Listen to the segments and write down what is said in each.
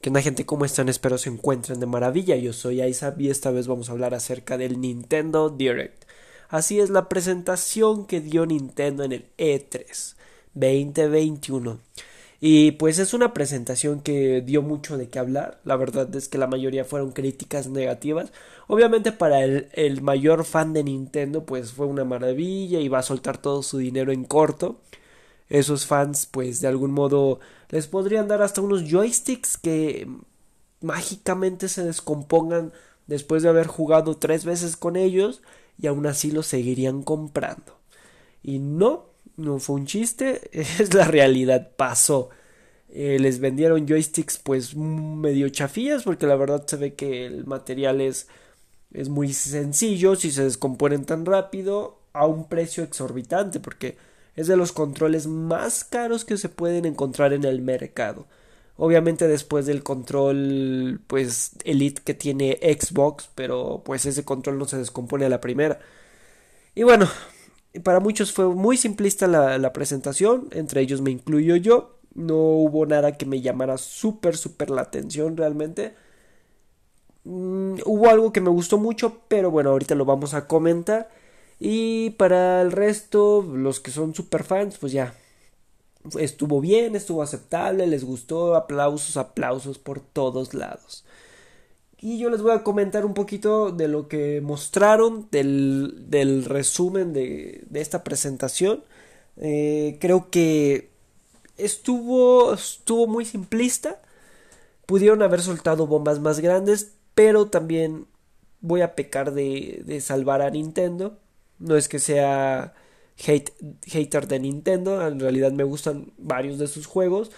Que una gente como están? Espero se encuentren de maravilla. Yo soy Isaac y esta vez vamos a hablar acerca del Nintendo Direct. Así es la presentación que dio Nintendo en el E3 2021. Y pues es una presentación que dio mucho de qué hablar. La verdad es que la mayoría fueron críticas negativas. Obviamente para el, el mayor fan de Nintendo pues fue una maravilla y va a soltar todo su dinero en corto esos fans pues de algún modo les podrían dar hasta unos joysticks que mágicamente se descompongan después de haber jugado tres veces con ellos y aún así los seguirían comprando. Y no, no fue un chiste, es la realidad, pasó. Eh, les vendieron joysticks pues medio chafillas porque la verdad se ve que el material es, es muy sencillo si se descomponen tan rápido a un precio exorbitante porque es de los controles más caros que se pueden encontrar en el mercado. Obviamente después del control pues Elite que tiene Xbox, pero pues ese control no se descompone a la primera. Y bueno, para muchos fue muy simplista la, presentación, entre ellos me incluyo yo. No hubo nada que me llamara súper, súper la atención realmente. Mm, hubo algo que me gustó mucho, pero bueno, ahorita lo vamos a comentar. Y para el resto, los que son super fans, pues ya. Estuvo bien, estuvo aceptable, les gustó, aplausos, aplausos por todos lados. Y yo les voy a comentar un poquito de lo que mostraron, del, del resumen de, de, esta presentación. Eh, creo que estuvo, estuvo muy simplista. Pudieron haber soltado bombas más grandes, pero también voy a pecar de, de salvar a Nintendo no es que sea hate, hater de Nintendo, en realidad me gustan varios de sus juegos,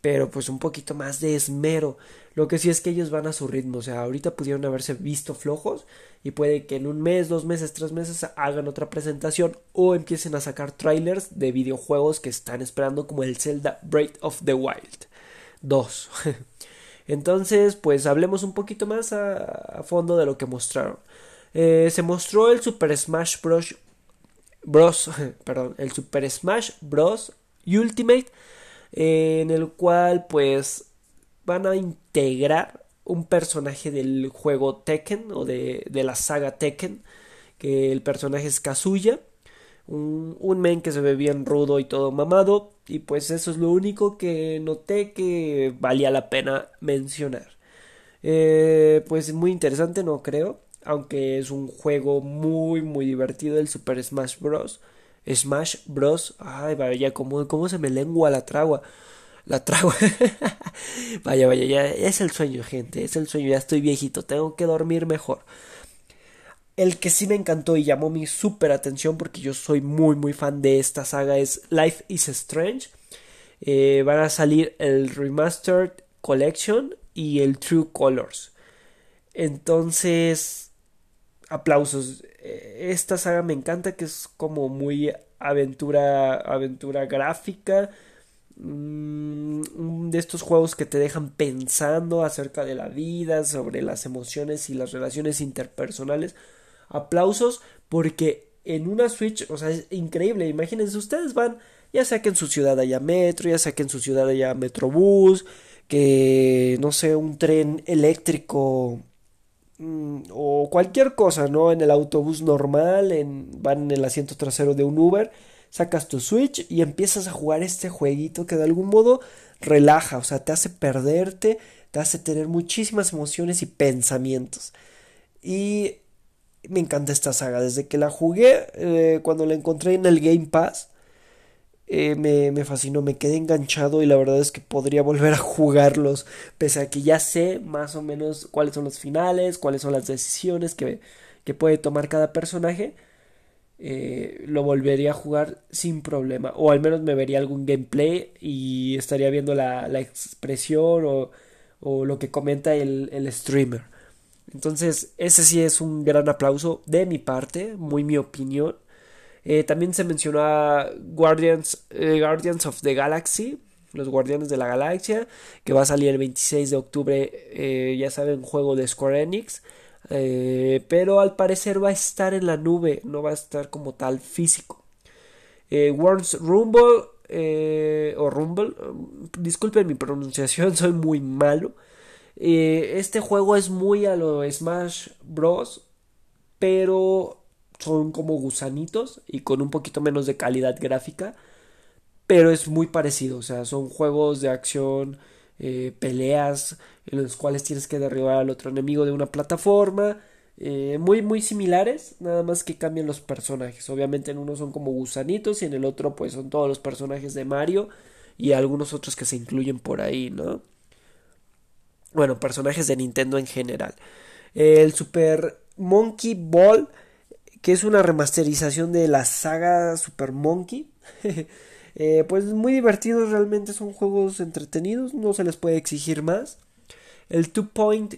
pero pues un poquito más de esmero. Lo que sí es que ellos van a su ritmo, o sea, ahorita pudieron haberse visto flojos y puede que en un mes, dos meses, tres meses hagan otra presentación o empiecen a sacar trailers de videojuegos que están esperando como el Zelda Breath of the Wild 2. Entonces, pues hablemos un poquito más a fondo de lo que mostraron. Eh, se mostró el Super Smash Bros. Bros. Perdón, el Super Smash Bros. Ultimate. En el cual, pues, van a integrar un personaje del juego Tekken o de, de la saga Tekken. Que el personaje es Kazuya. Un, un, men que se ve bien rudo y todo mamado. Y pues eso es lo único que noté que valía la pena mencionar. Eh, pues muy interesante, no creo aunque es un juego muy muy divertido el Super Smash Bros. Smash Bros. Ay, vaya, ¿cómo, cómo se me lengua la tragua. La tragua. vaya, vaya, ya es el sueño, gente, es el sueño, ya estoy viejito, tengo que dormir mejor. El que sí me encantó y llamó mi super atención porque yo soy muy muy fan de esta saga es Life is Strange. Eh, van a salir el Remastered Collection y el True Colors. Entonces, aplausos. Eh, esta saga me encanta que es como muy aventura, aventura gráfica. Mm, de estos juegos que te dejan pensando acerca de la vida, sobre las emociones y las relaciones interpersonales. Aplausos porque en una Switch, o sea, es increíble. Imagínense, ustedes van, ya sea que en su ciudad haya metro, ya sea que en su ciudad haya metrobús, que no sé, un tren eléctrico Mm, o cualquier cosa, ¿no? En el autobús normal, en, van en el asiento trasero de un Uber, sacas tu Switch y empiezas a jugar este jueguito que de algún modo relaja, o sea, te hace perderte, te hace tener muchísimas emociones y pensamientos. Y me encanta esta saga, desde que la jugué, eh, cuando la encontré en el Game Pass, eh, me, me, fascinó, me quedé enganchado y la verdad es que podría volver a jugarlos, pese a que ya sé más o menos cuáles son los finales, cuáles son las decisiones que, que puede tomar cada personaje. Eh, lo volvería a jugar sin problema, o al menos me vería algún gameplay y estaría viendo la, la expresión o, o, lo que comenta el, el streamer. Entonces, ese sí es un gran aplauso de mi parte, muy mi opinión. Eh, también se mencionó a Guardians, eh, Guardians of the Galaxy, los Guardianes de la Galaxia, que va a salir el 26 de octubre, eh, ya saben, juego de Square Enix. pero al parecer va a estar en la nube, no va a estar como tal físico. Worms Rumble o Rumble, disculpen mi pronunciación, soy muy malo. Eh, este juego es muy a lo Smash Bros. Pero son como gusanitos y con un poquito menos de calidad gráfica. Pero es muy parecido. O sea, son juegos de acción, eh, peleas en los cuales tienes que derribar al otro enemigo de una plataforma. Eh, muy muy similares, nada más que cambian los personajes. Obviamente en uno son como gusanitos y en el otro pues son todos los personajes de Mario y algunos otros que se incluyen por ahí, ¿no? Bueno, personajes de Nintendo en general. El Super Monkey Ball, que es una remasterización de la saga Super Monkey. Eh, pues muy divertidos, realmente son juegos entretenidos, no se les puede exigir más. El Two Point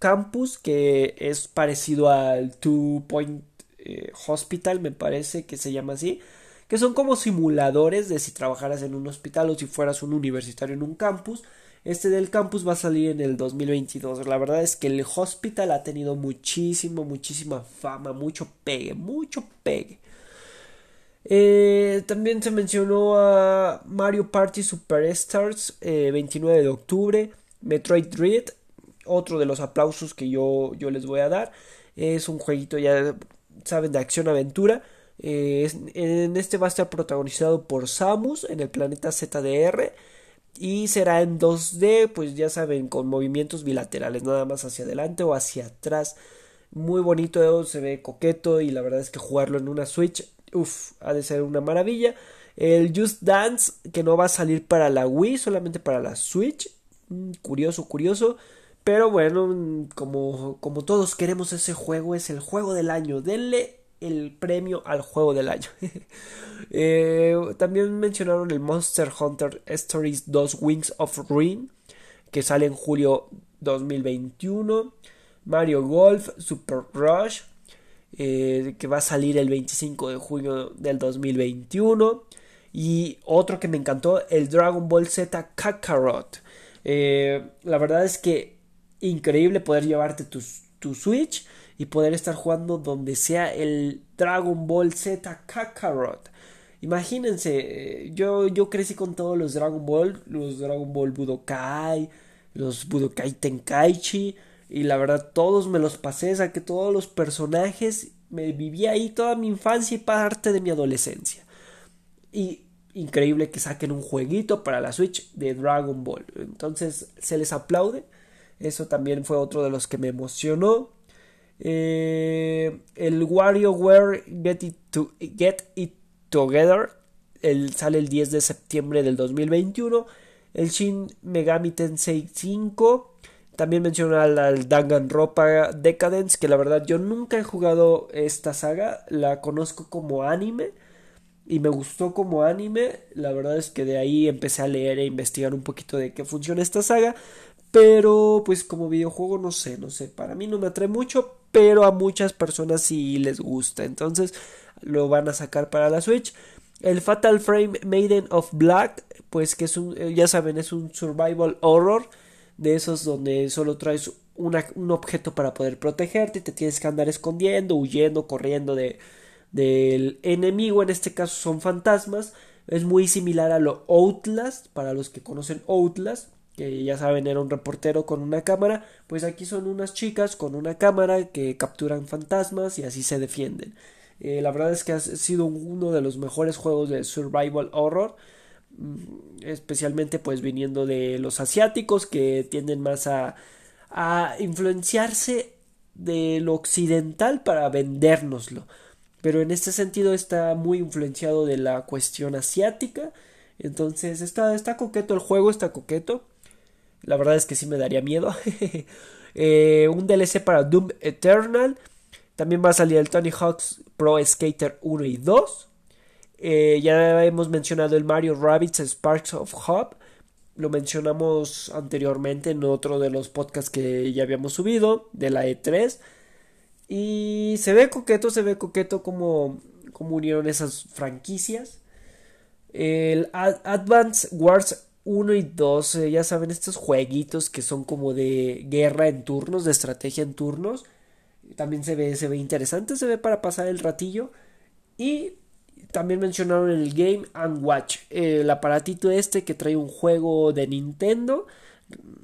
Campus, que es parecido al Two Point eh, Hospital, me parece que se llama así, que son como simuladores de si trabajaras en un hospital o si fueras un universitario en un campus. Este del campus va a salir en el 2022. La verdad es que el hospital ha tenido muchísimo, muchísima fama, mucho pegue, mucho pegue. Eh, también se mencionó a Mario Party Superstars, 29 eh, de octubre, Metroid Dread, otro de los aplausos que yo, yo les voy a dar. Es un jueguito, ya saben, de acción-aventura. Eh, en este va a estar protagonizado por Samus en el planeta ZDR. Y será en 2D, pues ya saben, con movimientos bilaterales, nada más hacia adelante o hacia atrás. Muy bonito, se ve coqueto y la verdad es que jugarlo en una Switch, uff, ha de ser una maravilla. El Just Dance, que no va a salir para la Wii, solamente para la Switch. Mm, curioso, curioso. Pero bueno, como, como todos queremos ese juego, es el juego del año. Denle el premio al juego del año. Eh, también mencionaron el Monster Hunter Stories 2 Wings of Ruin, que sale en julio 2021. Mario Golf Super Rush, eh, que va a salir el 25 de junio del 2021. Y otro que me encantó, el Dragon Ball Z Kakarot. Eh, la verdad es que increíble poder llevarte tu, tu, Switch y poder estar jugando donde sea el Dragon Ball Z Kakarot. Imagínense, eh, yo, yo crecí con todos los Dragon Ball, los Dragon Ball Budokai, los Budokai Tenkaichi, y la verdad todos me los pasé, saqué todos los personajes, me viví ahí toda mi infancia y parte de mi adolescencia. Y increíble que saquen un jueguito para la Switch de Dragon Ball. Entonces se les aplaude. Eso también fue otro de los que me emocionó. Eh, el WarioWare Get It, Get It Together el, sale el 10 de septiembre del 2021. El Shin Megami Tensei 5. También menciona al, al Danganronpa Decadence, que la verdad yo nunca he jugado esta saga, la conozco como anime y me gustó como anime. La verdad es que de ahí empecé a leer e investigar un poquito de qué funciona esta saga. Pero pues como videojuego no sé, no sé, para mí no me atrae mucho, pero a muchas personas sí les gusta. Entonces lo van a sacar para la Switch. El Fatal Frame Maiden of Black, pues que es un, eh, ya saben, es un survival horror. De esos donde solo traes un objeto para poder protegerte y te tienes que andar escondiendo, huyendo, corriendo de, del enemigo. En este caso son fantasmas. Es muy similar a lo Outlast, para los que conocen Outlast que ya saben era un reportero con una cámara, pues aquí son unas chicas con una cámara que capturan fantasmas y así se defienden. Eh, la verdad es que ha sido uno de los mejores juegos de survival horror, mm, especialmente pues viniendo de los asiáticos que tienden más a, influenciarse de lo occidental para vendérnoslo. Pero en este sentido está muy influenciado de la cuestión asiática. Entonces está, está coqueto el juego, está coqueto. La verdad es que sí me daría miedo. Eh, un DLC para Doom Eternal. También va a salir el Tony Hawk's Pro Skater 1 y 2. Eh, ya hemos mencionado el Mario Rabbits Sparks of Hope. Lo mencionamos anteriormente en otro de los podcasts que ya habíamos subido de la E3. Y se ve coqueto, se ve coqueto como, como unieron esas franquicias. El Advance Wars 1 y 2, eh, ya saben, estos jueguitos que son como de guerra en turnos, de estrategia en turnos. También se ve, se ve interesante, se ve para pasar el ratillo. Y también mencionaron el Game and Watch, el aparatito este que trae un juego de Nintendo.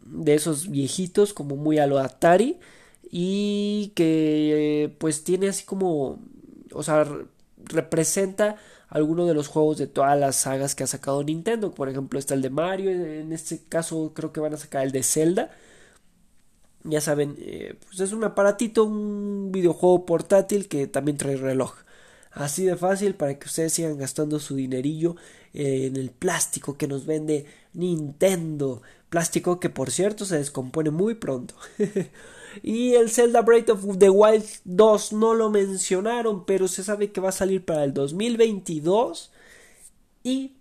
de esos viejitos como muy a lo Atari y que pues tiene así como o sea representa alguno de los juegos de todas las sagas que ha sacado Nintendo por ejemplo está el de Mario en este caso creo que van a sacar el de Zelda ya saben, eh, pues es un aparatito, un videojuego portátil que también trae reloj. Así de fácil para que ustedes sigan gastando su dinerillo eh, en el plástico que nos vende Nintendo. Plástico que por cierto se descompone muy pronto. y el Zelda Breath of the Wild 2 no lo mencionaron, pero se sabe que va a salir para el 2022 y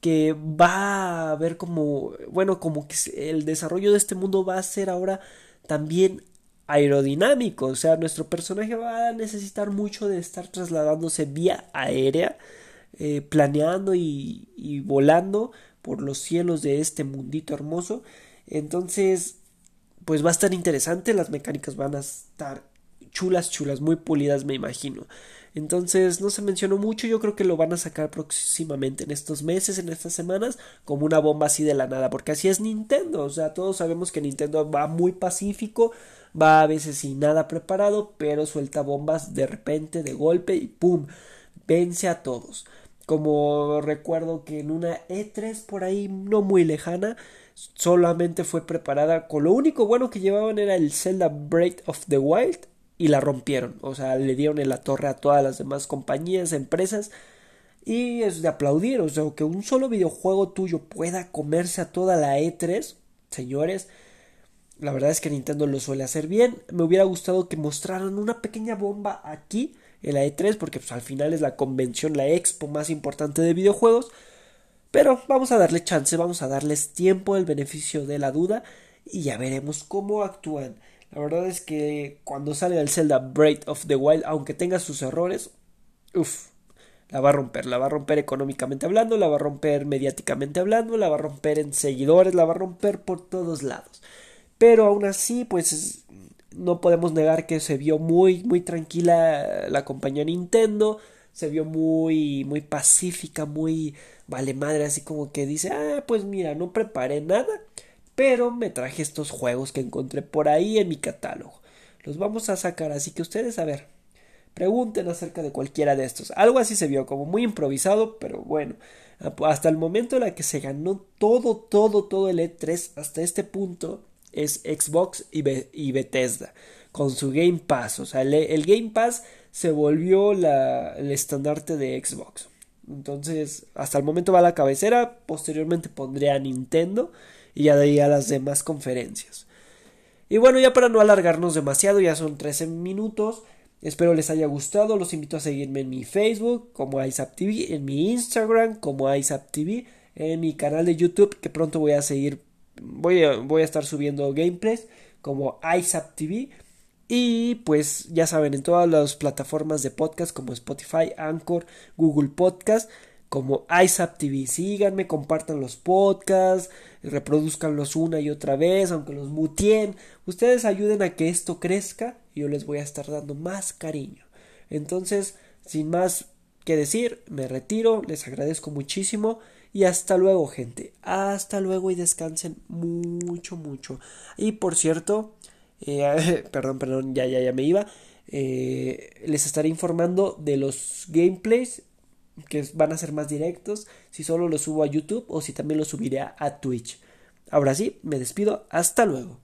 que va a haber como, bueno, como que el desarrollo de este mundo va a ser ahora también aerodinámico, o sea, nuestro personaje va a necesitar mucho de estar trasladándose vía aérea, eh, planeando y, y volando por los cielos de este mundito hermoso. Entonces, pues va a estar interesante, las mecánicas van a estar chulas, chulas, muy pulidas, me imagino. Entonces no se mencionó mucho, yo creo que lo van a sacar próximamente en estos meses, en estas semanas, como una bomba así de la nada, porque así es Nintendo, o sea, todos sabemos que Nintendo va muy pacífico, va a veces sin nada preparado, pero suelta bombas de repente, de golpe y ¡pum! vence a todos. Como recuerdo que en una E3 por ahí no muy lejana, solamente fue preparada con lo único bueno que llevaban era el Zelda Breath of the Wild y la rompieron. O sea, le dieron en la torre a todas las demás compañías, empresas. Y es de aplaudir. O sea, que un solo videojuego tuyo pueda comerse a toda la E3. Señores, la verdad es que Nintendo lo suele hacer bien. Me hubiera gustado que mostraran una pequeña bomba aquí en la E3. Porque pues, al final es la convención, la expo más importante de videojuegos. Pero vamos a darle chance, vamos a darles tiempo, el beneficio de la duda. Y ya veremos cómo actúan. La verdad es que cuando sale el Zelda Breath of the Wild, aunque tenga sus errores, uff, la va a romper, la va a romper económicamente hablando, la va a romper mediáticamente hablando, la va a romper en seguidores, la va a romper por todos lados. Pero aún así, pues no podemos negar que se vio muy, muy tranquila la compañía Nintendo, se vio muy, muy pacífica, muy vale madre, así como que dice, ah, pues mira, no preparé nada, pero me traje estos juegos que encontré por ahí en mi catálogo. Los vamos a sacar, así que ustedes a ver, pregunten acerca de cualquiera de estos. Algo así se vio como muy improvisado, pero bueno, hasta el momento en el que se ganó todo, todo, todo el E3 hasta este punto es Xbox y, Bethesda con su Game Pass. O sea, el, Game Pass se volvió la, el estandarte de Xbox. Entonces, hasta el momento va a la cabecera. Posteriormente pondré a Nintendo y ya de ahí a las demás conferencias. Y bueno, ya para no alargarnos demasiado, ya son 13 minutos. Espero les haya gustado. Los invito a seguirme en mi Facebook como TV, en mi Instagram como TV, en mi canal de YouTube que pronto voy a seguir, voy a, voy a estar subiendo gameplays como TV. Y pues ya saben, en todas las plataformas de podcast como Spotify, Anchor, Google Podcast como ISAP TV. Síganme, compartan los podcasts, reproduzcanlos una y otra vez, aunque los mutien. Ustedes ayuden a que esto crezca y yo les voy a estar dando más cariño. Entonces, sin más que decir, me retiro, les agradezco muchísimo y hasta luego, gente. Hasta luego y descansen mucho, mucho. Y por cierto, eh, perdón, perdón, ya, ya, ya me iba. Eh, les estaré informando de los gameplays que van a ser más directos, si solo los subo a YouTube o si también los subiré a Twitch. Ahora sí, me despido, hasta luego.